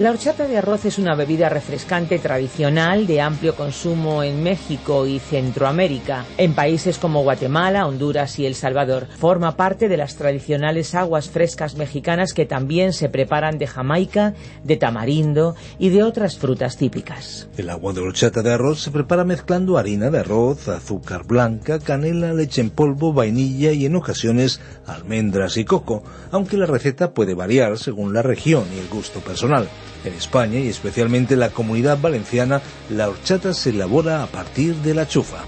La horchata de arroz es una bebida refrescante tradicional de amplio consumo en México y Centroamérica. En países como Guatemala, Honduras y El Salvador forma parte de las tradicionales aguas frescas mexicanas que también se preparan de Jamaica, de tamarindo y de otras frutas típicas. El agua de horchata de arroz se prepara mezclando harina de arroz, azúcar blanca, canela, leche en polvo, vainilla y en ocasiones almendras y coco, aunque la receta puede variar según la región y el gusto personal. En España y especialmente en la comunidad valenciana, la horchata se elabora a partir de la chufa.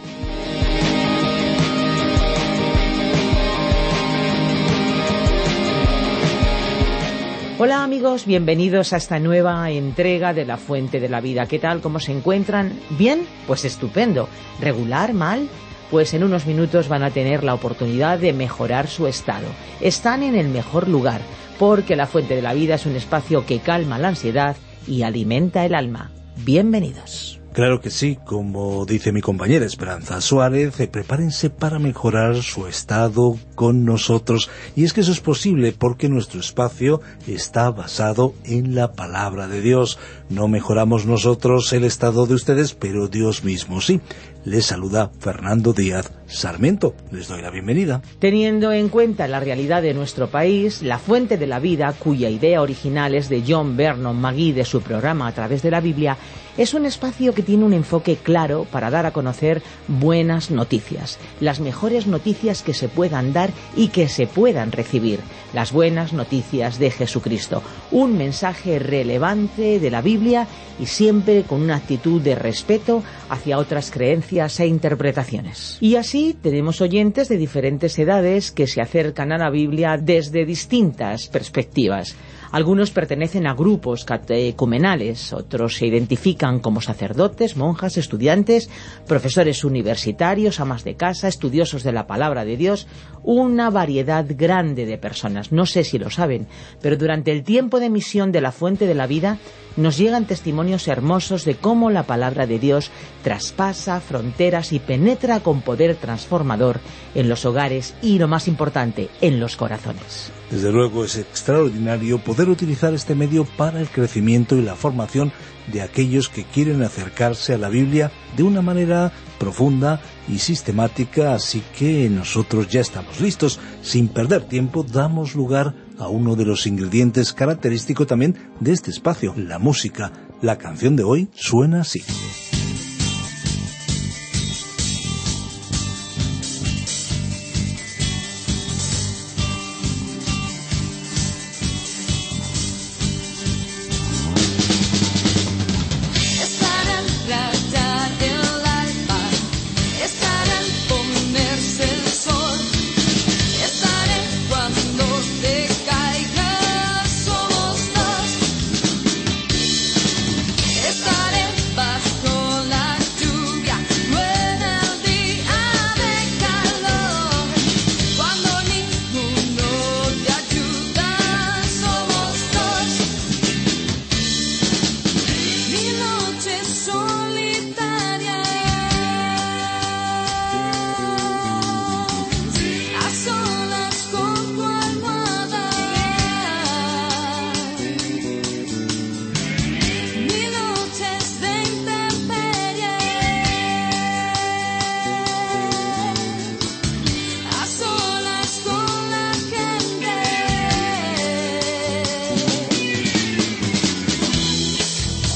Hola amigos, bienvenidos a esta nueva entrega de La Fuente de la Vida. ¿Qué tal? ¿Cómo se encuentran? ¿Bien? Pues estupendo. ¿Regular? ¿Mal? Pues en unos minutos van a tener la oportunidad de mejorar su estado. Están en el mejor lugar porque la fuente de la vida es un espacio que calma la ansiedad y alimenta el alma. Bienvenidos. Claro que sí, como dice mi compañera Esperanza Suárez, eh, prepárense para mejorar su estado con nosotros. Y es que eso es posible porque nuestro espacio está basado en la palabra de Dios. No mejoramos nosotros el estado de ustedes, pero Dios mismo sí. Les saluda Fernando Díaz Sarmiento. Les doy la bienvenida. Teniendo en cuenta la realidad de nuestro país, la fuente de la vida, cuya idea original es de John Vernon Magui de su programa A través de la Biblia, es un espacio que tiene un enfoque claro para dar a conocer buenas noticias, las mejores noticias que se puedan dar y que se puedan recibir, las buenas noticias de Jesucristo, un mensaje relevante de la Biblia y siempre con una actitud de respeto hacia otras creencias e interpretaciones. Y así tenemos oyentes de diferentes edades que se acercan a la Biblia desde distintas perspectivas. Algunos pertenecen a grupos catecumenales, otros se identifican como sacerdotes, monjas, estudiantes, profesores universitarios, amas de casa, estudiosos de la palabra de Dios, una variedad grande de personas. No sé si lo saben, pero durante el tiempo de misión de la fuente de la vida nos llegan testimonios hermosos de cómo la palabra de Dios traspasa fronteras y penetra con poder transformador en los hogares y, lo más importante, en los corazones. Desde luego es extraordinario poder utilizar este medio para el crecimiento y la formación de aquellos que quieren acercarse a la Biblia de una manera profunda y sistemática, así que nosotros ya estamos listos. Sin perder tiempo, damos lugar a uno de los ingredientes característicos también de este espacio, la música. La canción de hoy suena así.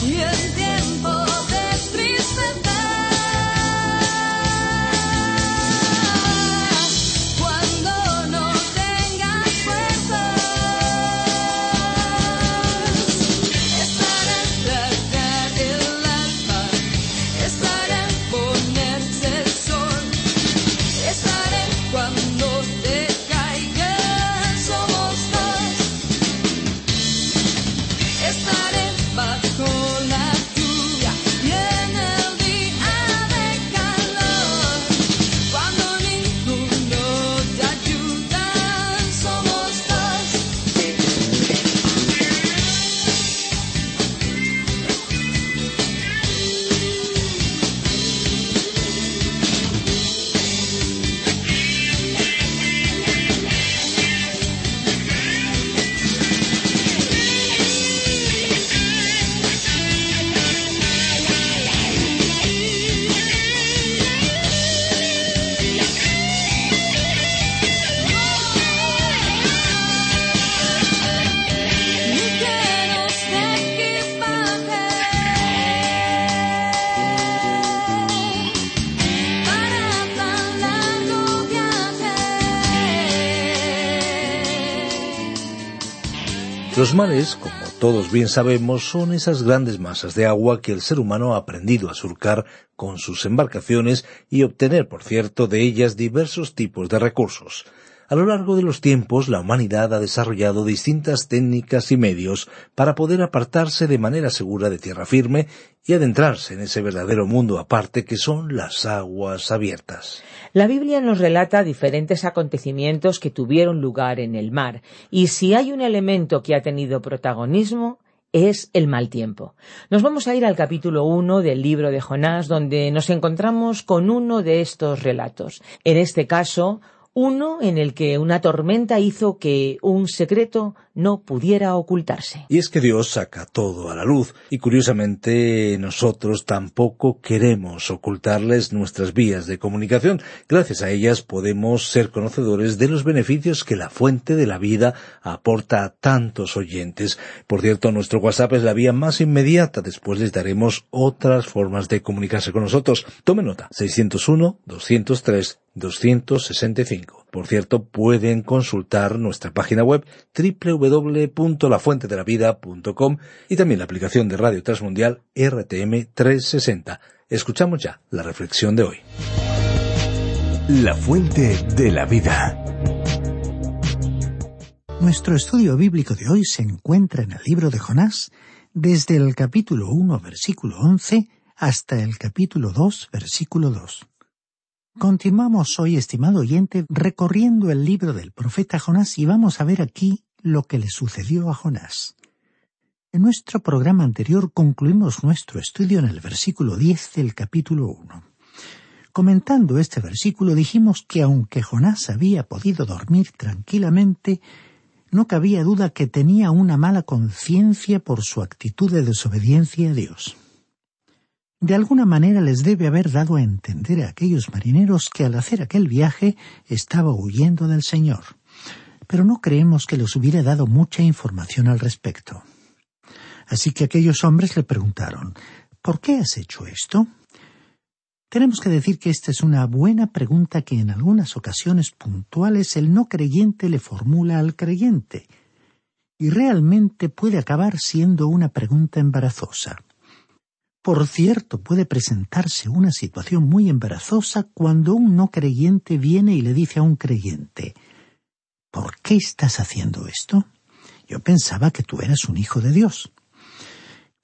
原点 Los mares, como todos bien sabemos, son esas grandes masas de agua que el ser humano ha aprendido a surcar con sus embarcaciones y obtener, por cierto, de ellas diversos tipos de recursos. A lo largo de los tiempos, la humanidad ha desarrollado distintas técnicas y medios para poder apartarse de manera segura de tierra firme y adentrarse en ese verdadero mundo aparte que son las aguas abiertas. La Biblia nos relata diferentes acontecimientos que tuvieron lugar en el mar, y si hay un elemento que ha tenido protagonismo, es el mal tiempo. Nos vamos a ir al capítulo 1 del libro de Jonás, donde nos encontramos con uno de estos relatos. En este caso, uno en el que una tormenta hizo que un secreto no pudiera ocultarse. Y es que Dios saca todo a la luz, y curiosamente nosotros tampoco queremos ocultarles nuestras vías de comunicación. Gracias a ellas podemos ser conocedores de los beneficios que la fuente de la vida aporta a tantos oyentes. Por cierto, nuestro WhatsApp es la vía más inmediata, después les daremos otras formas de comunicarse con nosotros. Tome nota, 601 203 265. Por cierto, pueden consultar nuestra página web www.lafuentedelavida.com y también la aplicación de Radio Transmundial RTM 360. Escuchamos ya la reflexión de hoy. La fuente de la vida. Nuestro estudio bíblico de hoy se encuentra en el libro de Jonás, desde el capítulo 1, versículo 11, hasta el capítulo 2, versículo 2. Continuamos hoy, estimado oyente, recorriendo el libro del profeta Jonás y vamos a ver aquí lo que le sucedió a Jonás. En nuestro programa anterior concluimos nuestro estudio en el versículo 10 del capítulo 1. Comentando este versículo dijimos que aunque Jonás había podido dormir tranquilamente, no cabía duda que tenía una mala conciencia por su actitud de desobediencia a Dios. De alguna manera les debe haber dado a entender a aquellos marineros que al hacer aquel viaje estaba huyendo del Señor. Pero no creemos que les hubiera dado mucha información al respecto. Así que aquellos hombres le preguntaron ¿Por qué has hecho esto? Tenemos que decir que esta es una buena pregunta que en algunas ocasiones puntuales el no creyente le formula al creyente, y realmente puede acabar siendo una pregunta embarazosa. Por cierto, puede presentarse una situación muy embarazosa cuando un no creyente viene y le dice a un creyente ¿Por qué estás haciendo esto? Yo pensaba que tú eras un hijo de Dios.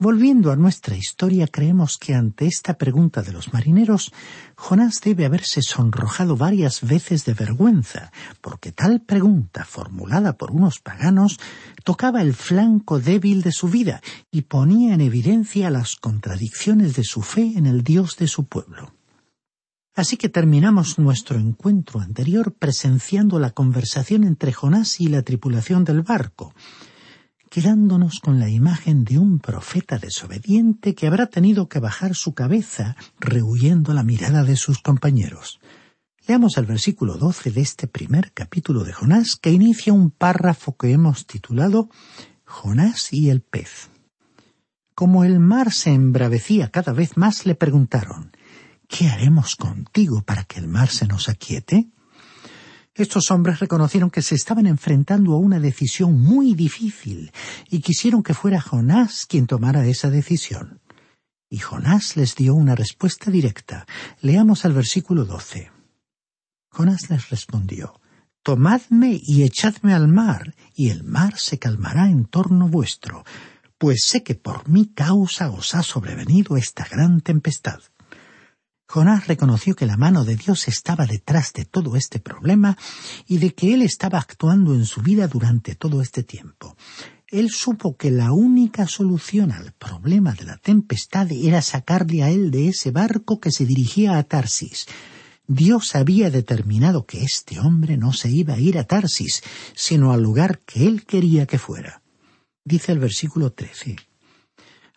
Volviendo a nuestra historia, creemos que ante esta pregunta de los marineros, Jonás debe haberse sonrojado varias veces de vergüenza, porque tal pregunta, formulada por unos paganos, tocaba el flanco débil de su vida y ponía en evidencia las contradicciones de su fe en el Dios de su pueblo. Así que terminamos nuestro encuentro anterior presenciando la conversación entre Jonás y la tripulación del barco, quedándonos con la imagen de un profeta desobediente que habrá tenido que bajar su cabeza rehuyendo la mirada de sus compañeros. Leamos el versículo doce de este primer capítulo de Jonás, que inicia un párrafo que hemos titulado Jonás y el pez. Como el mar se embravecía cada vez más, le preguntaron ¿Qué haremos contigo para que el mar se nos aquiete? Estos hombres reconocieron que se estaban enfrentando a una decisión muy difícil y quisieron que fuera Jonás quien tomara esa decisión. Y Jonás les dio una respuesta directa. Leamos al versículo doce. Jonás les respondió Tomadme y echadme al mar, y el mar se calmará en torno vuestro, pues sé que por mi causa os ha sobrevenido esta gran tempestad. Jonás reconoció que la mano de Dios estaba detrás de todo este problema y de que él estaba actuando en su vida durante todo este tiempo. Él supo que la única solución al problema de la tempestad era sacarle a él de ese barco que se dirigía a Tarsis. Dios había determinado que este hombre no se iba a ir a Tarsis, sino al lugar que él quería que fuera. Dice el versículo trece.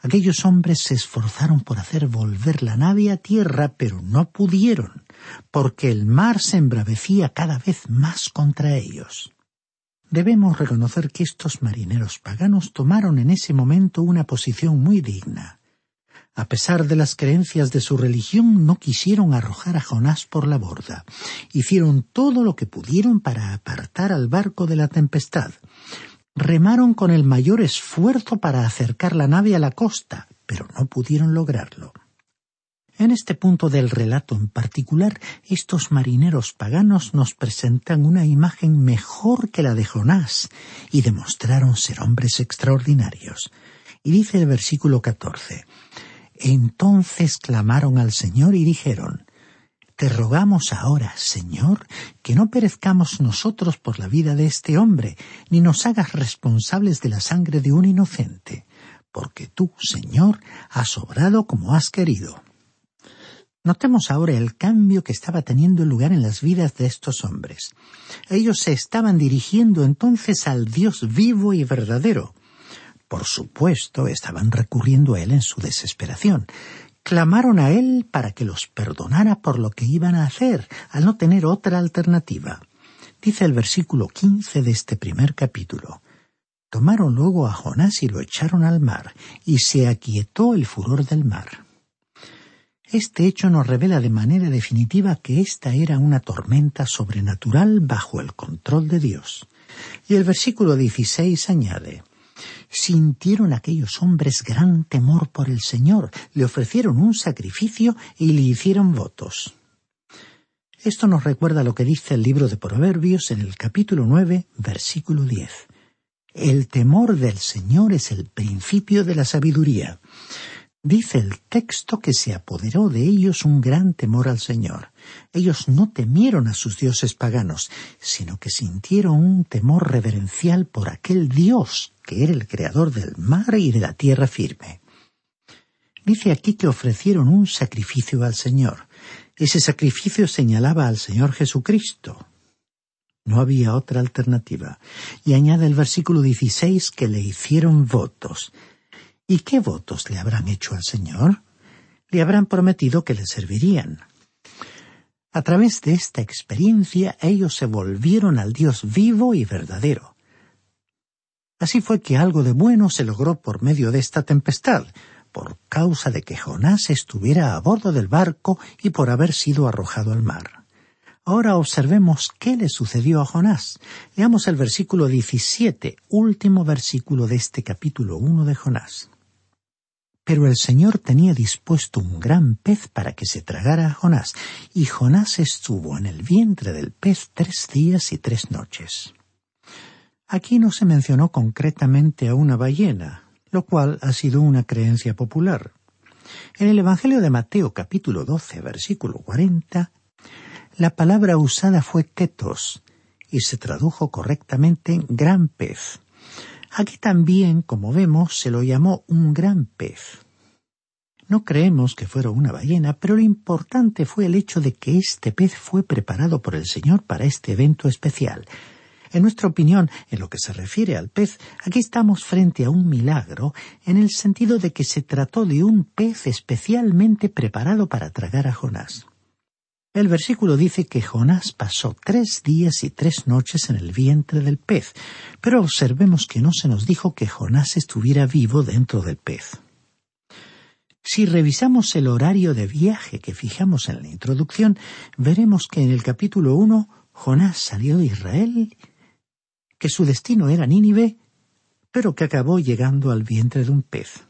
Aquellos hombres se esforzaron por hacer volver la nave a tierra, pero no pudieron, porque el mar se embravecía cada vez más contra ellos. Debemos reconocer que estos marineros paganos tomaron en ese momento una posición muy digna. A pesar de las creencias de su religión, no quisieron arrojar a Jonás por la borda. Hicieron todo lo que pudieron para apartar al barco de la tempestad. Remaron con el mayor esfuerzo para acercar la nave a la costa, pero no pudieron lograrlo. En este punto del relato en particular, estos marineros paganos nos presentan una imagen mejor que la de Jonás y demostraron ser hombres extraordinarios. Y dice el versículo catorce Entonces clamaron al Señor y dijeron Te rogamos ahora, Señor, que no perezcamos nosotros por la vida de este hombre, ni nos hagas responsables de la sangre de un inocente, porque tú, Señor, has obrado como has querido. Notemos ahora el cambio que estaba teniendo lugar en las vidas de estos hombres. Ellos se estaban dirigiendo entonces al Dios vivo y verdadero. Por supuesto, estaban recurriendo a Él en su desesperación. Clamaron a Él para que los perdonara por lo que iban a hacer, al no tener otra alternativa. Dice el versículo quince de este primer capítulo. Tomaron luego a Jonás y lo echaron al mar, y se aquietó el furor del mar. Este hecho nos revela de manera definitiva que esta era una tormenta sobrenatural bajo el control de Dios. Y el versículo 16 añade, Sintieron aquellos hombres gran temor por el Señor, le ofrecieron un sacrificio y le hicieron votos. Esto nos recuerda lo que dice el libro de Proverbios en el capítulo 9, versículo 10. El temor del Señor es el principio de la sabiduría. Dice el texto que se apoderó de ellos un gran temor al Señor. Ellos no temieron a sus dioses paganos, sino que sintieron un temor reverencial por aquel Dios que era el creador del mar y de la tierra firme. Dice aquí que ofrecieron un sacrificio al Señor. Ese sacrificio señalaba al Señor Jesucristo. No había otra alternativa. Y añade el versículo 16 que le hicieron votos. ¿Y qué votos le habrán hecho al Señor? Le habrán prometido que le servirían. A través de esta experiencia ellos se volvieron al Dios vivo y verdadero. Así fue que algo de bueno se logró por medio de esta tempestad, por causa de que Jonás estuviera a bordo del barco y por haber sido arrojado al mar. Ahora observemos qué le sucedió a Jonás. Leamos el versículo 17, último versículo de este capítulo 1 de Jonás. Pero el Señor tenía dispuesto un gran pez para que se tragara a Jonás, y Jonás estuvo en el vientre del pez tres días y tres noches. Aquí no se mencionó concretamente a una ballena, lo cual ha sido una creencia popular. En el Evangelio de Mateo capítulo 12 versículo 40, la palabra usada fue ketos y se tradujo correctamente en gran pez. Aquí también, como vemos, se lo llamó un gran pez. No creemos que fuera una ballena, pero lo importante fue el hecho de que este pez fue preparado por el Señor para este evento especial. En nuestra opinión, en lo que se refiere al pez, aquí estamos frente a un milagro, en el sentido de que se trató de un pez especialmente preparado para tragar a Jonás. El versículo dice que Jonás pasó tres días y tres noches en el vientre del pez, pero observemos que no se nos dijo que Jonás estuviera vivo dentro del pez. Si revisamos el horario de viaje que fijamos en la introducción, veremos que en el capítulo 1 Jonás salió de Israel, que su destino era Nínive, pero que acabó llegando al vientre de un pez.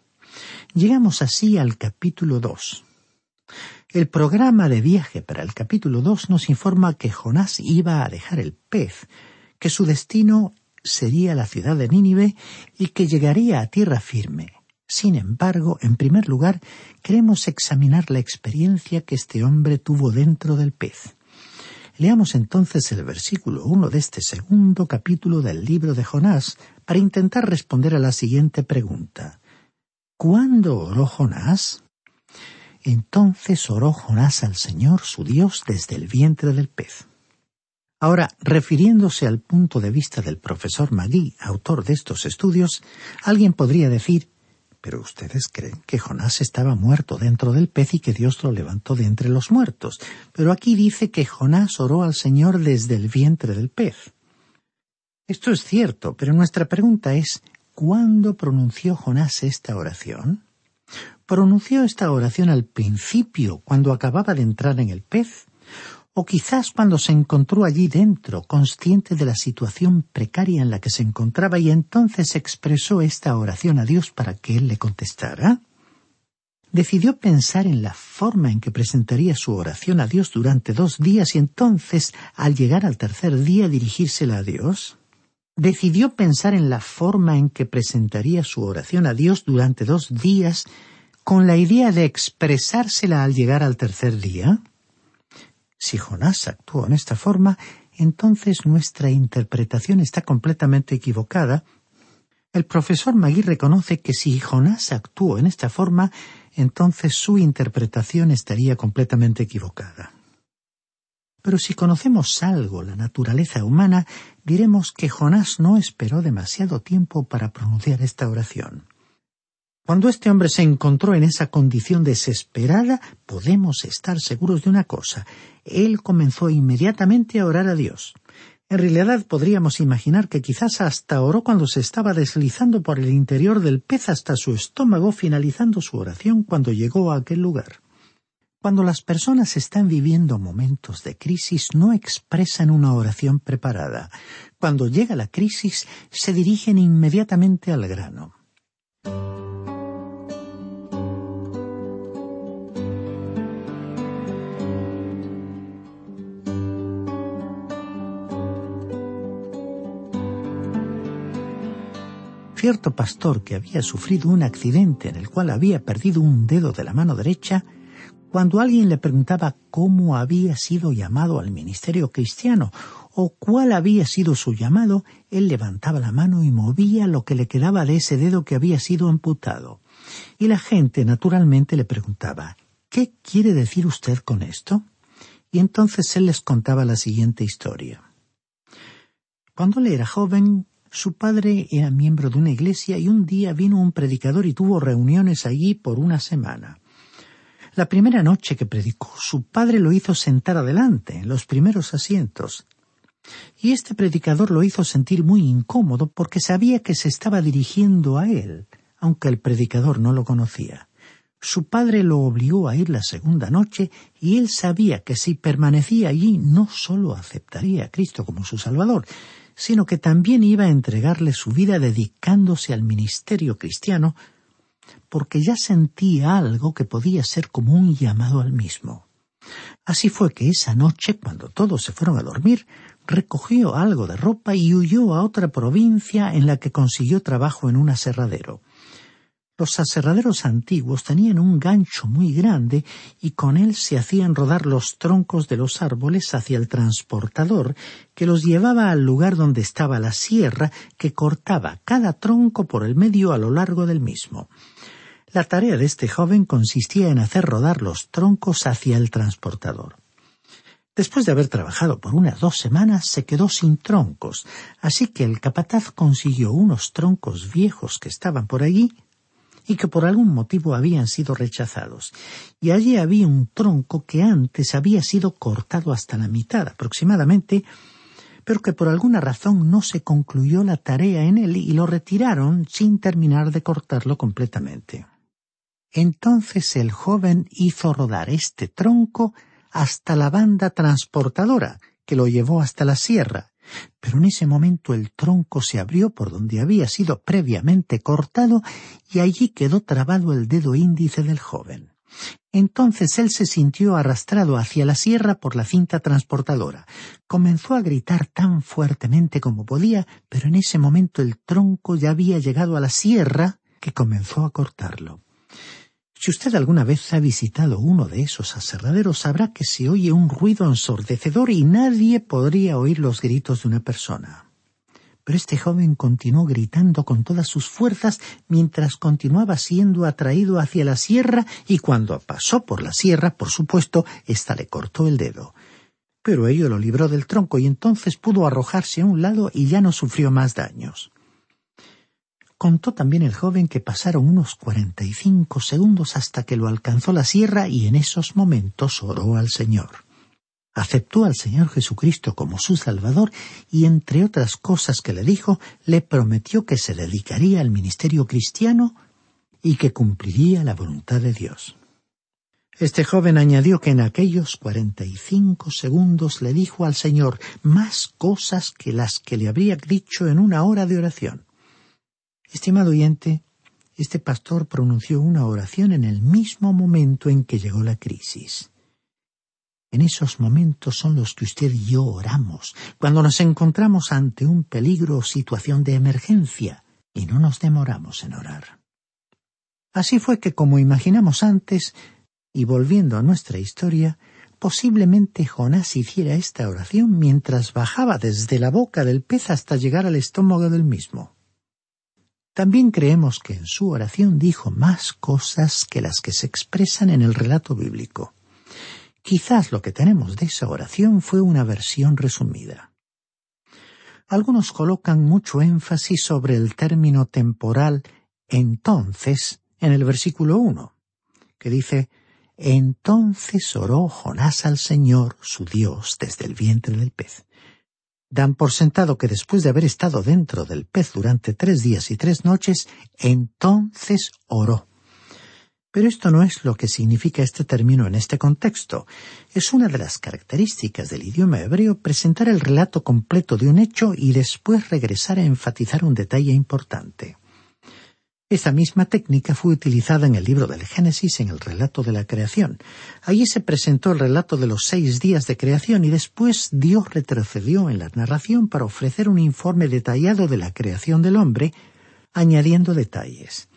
Llegamos así al capítulo 2. El programa de viaje para el capítulo 2 nos informa que Jonás iba a dejar el pez, que su destino sería la ciudad de Nínive y que llegaría a tierra firme. Sin embargo, en primer lugar, queremos examinar la experiencia que este hombre tuvo dentro del pez. Leamos entonces el versículo 1 de este segundo capítulo del libro de Jonás para intentar responder a la siguiente pregunta. ¿Cuándo oró Jonás? Entonces oró Jonás al Señor su Dios desde el vientre del pez. Ahora, refiriéndose al punto de vista del profesor Magui, autor de estos estudios, alguien podría decir pero ustedes creen que Jonás estaba muerto dentro del pez y que Dios lo levantó de entre los muertos. Pero aquí dice que Jonás oró al Señor desde el vientre del pez. Esto es cierto, pero nuestra pregunta es ¿cuándo pronunció Jonás esta oración? Pronunció esta oración al principio, cuando acababa de entrar en el pez, o quizás cuando se encontró allí dentro, consciente de la situación precaria en la que se encontraba y entonces expresó esta oración a Dios para que Él le contestara. Decidió pensar en la forma en que presentaría su oración a Dios durante dos días y entonces, al llegar al tercer día, dirigírsela a Dios. Decidió pensar en la forma en que presentaría su oración a Dios durante dos días con la idea de expresársela al llegar al tercer día. Si Jonás actuó en esta forma, entonces nuestra interpretación está completamente equivocada. El profesor Magui reconoce que si Jonás actuó en esta forma, entonces su interpretación estaría completamente equivocada. Pero si conocemos algo la naturaleza humana, diremos que Jonás no esperó demasiado tiempo para pronunciar esta oración. Cuando este hombre se encontró en esa condición desesperada, podemos estar seguros de una cosa. Él comenzó inmediatamente a orar a Dios. En realidad podríamos imaginar que quizás hasta oró cuando se estaba deslizando por el interior del pez hasta su estómago, finalizando su oración cuando llegó a aquel lugar. Cuando las personas están viviendo momentos de crisis no expresan una oración preparada. Cuando llega la crisis se dirigen inmediatamente al grano. Cierto pastor que había sufrido un accidente en el cual había perdido un dedo de la mano derecha, cuando alguien le preguntaba cómo había sido llamado al ministerio cristiano o cuál había sido su llamado, él levantaba la mano y movía lo que le quedaba de ese dedo que había sido amputado. Y la gente naturalmente le preguntaba ¿Qué quiere decir usted con esto? Y entonces él les contaba la siguiente historia. Cuando él era joven, su padre era miembro de una iglesia y un día vino un predicador y tuvo reuniones allí por una semana. La primera noche que predicó, su padre lo hizo sentar adelante, en los primeros asientos. Y este predicador lo hizo sentir muy incómodo porque sabía que se estaba dirigiendo a él, aunque el predicador no lo conocía. Su padre lo obligó a ir la segunda noche y él sabía que si permanecía allí no sólo aceptaría a Cristo como su Salvador, sino que también iba a entregarle su vida dedicándose al ministerio cristiano, porque ya sentía algo que podía ser como un llamado al mismo. Así fue que esa noche, cuando todos se fueron a dormir, recogió algo de ropa y huyó a otra provincia en la que consiguió trabajo en un aserradero. Los aserraderos antiguos tenían un gancho muy grande y con él se hacían rodar los troncos de los árboles hacia el transportador que los llevaba al lugar donde estaba la sierra que cortaba cada tronco por el medio a lo largo del mismo. La tarea de este joven consistía en hacer rodar los troncos hacia el transportador. Después de haber trabajado por unas dos semanas se quedó sin troncos, así que el capataz consiguió unos troncos viejos que estaban por allí y que por algún motivo habían sido rechazados. Y allí había un tronco que antes había sido cortado hasta la mitad aproximadamente, pero que por alguna razón no se concluyó la tarea en él y lo retiraron sin terminar de cortarlo completamente. Entonces el joven hizo rodar este tronco hasta la banda transportadora, que lo llevó hasta la sierra, pero en ese momento el tronco se abrió por donde había sido previamente cortado y allí quedó trabado el dedo índice del joven. Entonces él se sintió arrastrado hacia la sierra por la cinta transportadora. Comenzó a gritar tan fuertemente como podía, pero en ese momento el tronco ya había llegado a la sierra que comenzó a cortarlo. Si usted alguna vez ha visitado uno de esos aserraderos sabrá que se oye un ruido ensordecedor y nadie podría oír los gritos de una persona. Pero este joven continuó gritando con todas sus fuerzas mientras continuaba siendo atraído hacia la sierra y cuando pasó por la sierra, por supuesto, ésta le cortó el dedo. Pero ello lo libró del tronco y entonces pudo arrojarse a un lado y ya no sufrió más daños. Contó también el joven que pasaron unos cuarenta y cinco segundos hasta que lo alcanzó la sierra y en esos momentos oró al Señor. Aceptó al Señor Jesucristo como su Salvador y entre otras cosas que le dijo, le prometió que se dedicaría al ministerio cristiano y que cumpliría la voluntad de Dios. Este joven añadió que en aquellos cuarenta y cinco segundos le dijo al Señor más cosas que las que le habría dicho en una hora de oración. Estimado oyente, este pastor pronunció una oración en el mismo momento en que llegó la crisis. En esos momentos son los que usted y yo oramos, cuando nos encontramos ante un peligro o situación de emergencia, y no nos demoramos en orar. Así fue que, como imaginamos antes, y volviendo a nuestra historia, posiblemente Jonás hiciera esta oración mientras bajaba desde la boca del pez hasta llegar al estómago del mismo. También creemos que en su oración dijo más cosas que las que se expresan en el relato bíblico. Quizás lo que tenemos de esa oración fue una versión resumida. Algunos colocan mucho énfasis sobre el término temporal entonces en el versículo 1, que dice entonces oró Jonás al Señor, su Dios, desde el vientre del pez. Dan por sentado que después de haber estado dentro del pez durante tres días y tres noches, entonces oró. Pero esto no es lo que significa este término en este contexto. Es una de las características del idioma hebreo presentar el relato completo de un hecho y después regresar a enfatizar un detalle importante. Esta misma técnica fue utilizada en el libro del Génesis en el relato de la creación. Allí se presentó el relato de los seis días de creación y después Dios retrocedió en la narración para ofrecer un informe detallado de la creación del hombre, añadiendo detalles.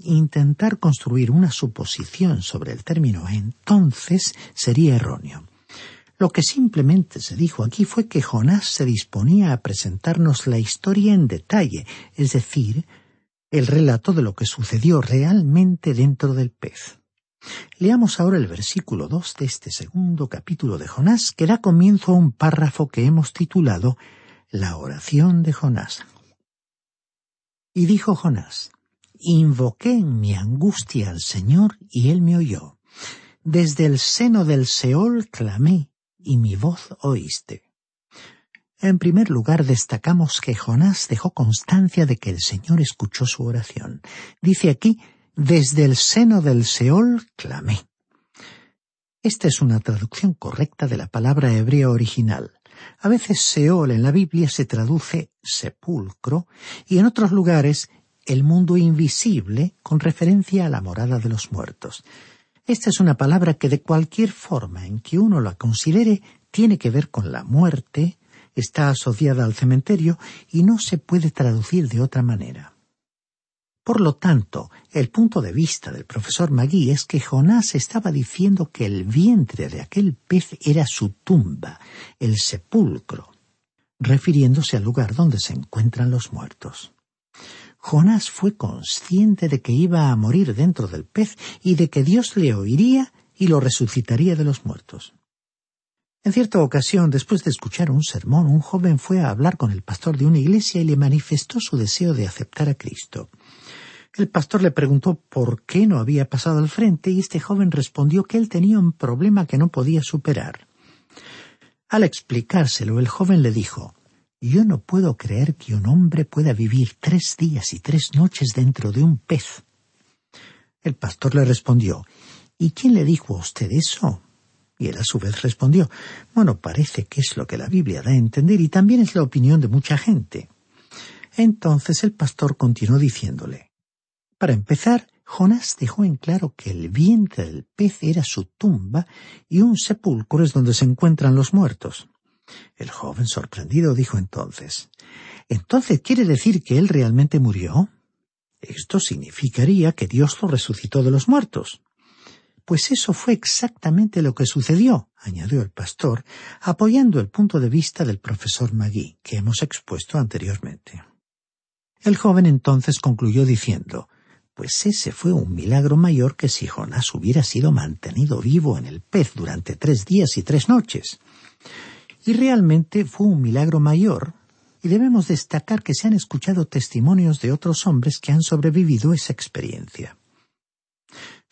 Intentar construir una suposición sobre el término entonces sería erróneo. Lo que simplemente se dijo aquí fue que Jonás se disponía a presentarnos la historia en detalle, es decir, el relato de lo que sucedió realmente dentro del pez. Leamos ahora el versículo dos de este segundo capítulo de Jonás, que da comienzo a un párrafo que hemos titulado La oración de Jonás. Y dijo Jonás, Invoqué en mi angustia al Señor y él me oyó. Desde el seno del Seol clamé y mi voz oíste. En primer lugar, destacamos que Jonás dejó constancia de que el Señor escuchó su oración. Dice aquí, desde el seno del Seol clamé. Esta es una traducción correcta de la palabra hebrea original. A veces Seol en la Biblia se traduce sepulcro y en otros lugares el mundo invisible con referencia a la morada de los muertos. Esta es una palabra que de cualquier forma en que uno la considere tiene que ver con la muerte, está asociada al cementerio y no se puede traducir de otra manera. Por lo tanto, el punto de vista del profesor Magui es que Jonás estaba diciendo que el vientre de aquel pez era su tumba, el sepulcro, refiriéndose al lugar donde se encuentran los muertos. Jonás fue consciente de que iba a morir dentro del pez y de que Dios le oiría y lo resucitaría de los muertos. En cierta ocasión, después de escuchar un sermón, un joven fue a hablar con el pastor de una iglesia y le manifestó su deseo de aceptar a Cristo. El pastor le preguntó por qué no había pasado al frente y este joven respondió que él tenía un problema que no podía superar. Al explicárselo, el joven le dijo Yo no puedo creer que un hombre pueda vivir tres días y tres noches dentro de un pez. El pastor le respondió ¿Y quién le dijo a usted eso? Y él a su vez respondió Bueno, parece que es lo que la Biblia da a entender y también es la opinión de mucha gente. Entonces el pastor continuó diciéndole Para empezar, Jonás dejó en claro que el vientre del pez era su tumba y un sepulcro es donde se encuentran los muertos. El joven sorprendido dijo entonces ¿Entonces quiere decir que él realmente murió? Esto significaría que Dios lo resucitó de los muertos. Pues eso fue exactamente lo que sucedió, añadió el pastor, apoyando el punto de vista del profesor Magui, que hemos expuesto anteriormente. El joven entonces concluyó diciendo Pues ese fue un milagro mayor que si Jonás hubiera sido mantenido vivo en el pez durante tres días y tres noches. Y realmente fue un milagro mayor, y debemos destacar que se han escuchado testimonios de otros hombres que han sobrevivido esa experiencia.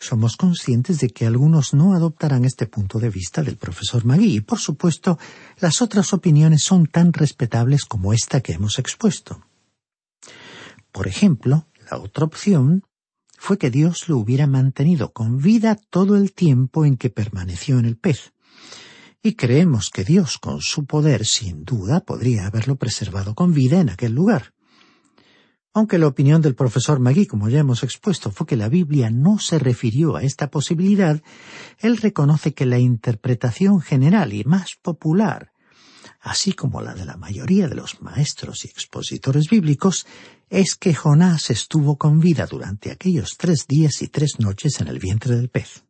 Somos conscientes de que algunos no adoptarán este punto de vista del profesor Magui y, por supuesto, las otras opiniones son tan respetables como esta que hemos expuesto. Por ejemplo, la otra opción fue que Dios lo hubiera mantenido con vida todo el tiempo en que permaneció en el pez. Y creemos que Dios, con su poder, sin duda, podría haberlo preservado con vida en aquel lugar. Aunque la opinión del profesor Magui, como ya hemos expuesto, fue que la Biblia no se refirió a esta posibilidad, él reconoce que la interpretación general y más popular, así como la de la mayoría de los maestros y expositores bíblicos, es que Jonás estuvo con vida durante aquellos tres días y tres noches en el vientre del pez.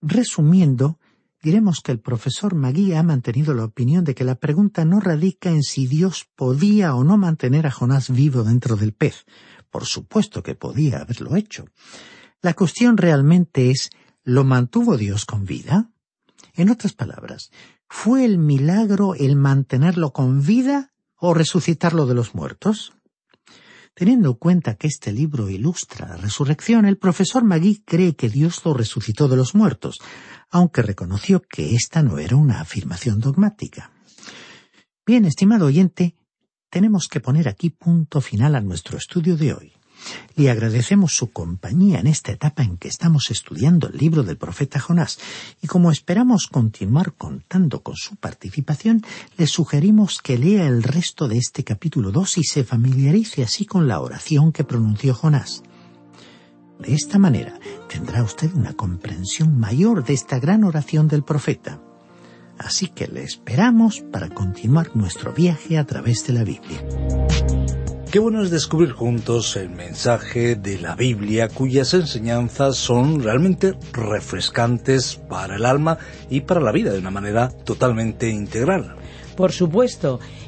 Resumiendo, diremos que el profesor Magui ha mantenido la opinión de que la pregunta no radica en si Dios podía o no mantener a Jonás vivo dentro del pez. Por supuesto que podía haberlo hecho. La cuestión realmente es ¿lo mantuvo Dios con vida? En otras palabras, ¿fue el milagro el mantenerlo con vida o resucitarlo de los muertos? Teniendo en cuenta que este libro ilustra la resurrección, el profesor Magui cree que Dios lo resucitó de los muertos, aunque reconoció que esta no era una afirmación dogmática. Bien, estimado oyente, tenemos que poner aquí punto final a nuestro estudio de hoy. Le agradecemos su compañía en esta etapa en que estamos estudiando el libro del profeta Jonás, y como esperamos continuar contando con su participación, le sugerimos que lea el resto de este capítulo 2 y se familiarice así con la oración que pronunció Jonás. De esta manera tendrá usted una comprensión mayor de esta gran oración del profeta. Así que le esperamos para continuar nuestro viaje a través de la Biblia. Qué bueno es descubrir juntos el mensaje de la Biblia cuyas enseñanzas son realmente refrescantes para el alma y para la vida de una manera totalmente integral. Por supuesto.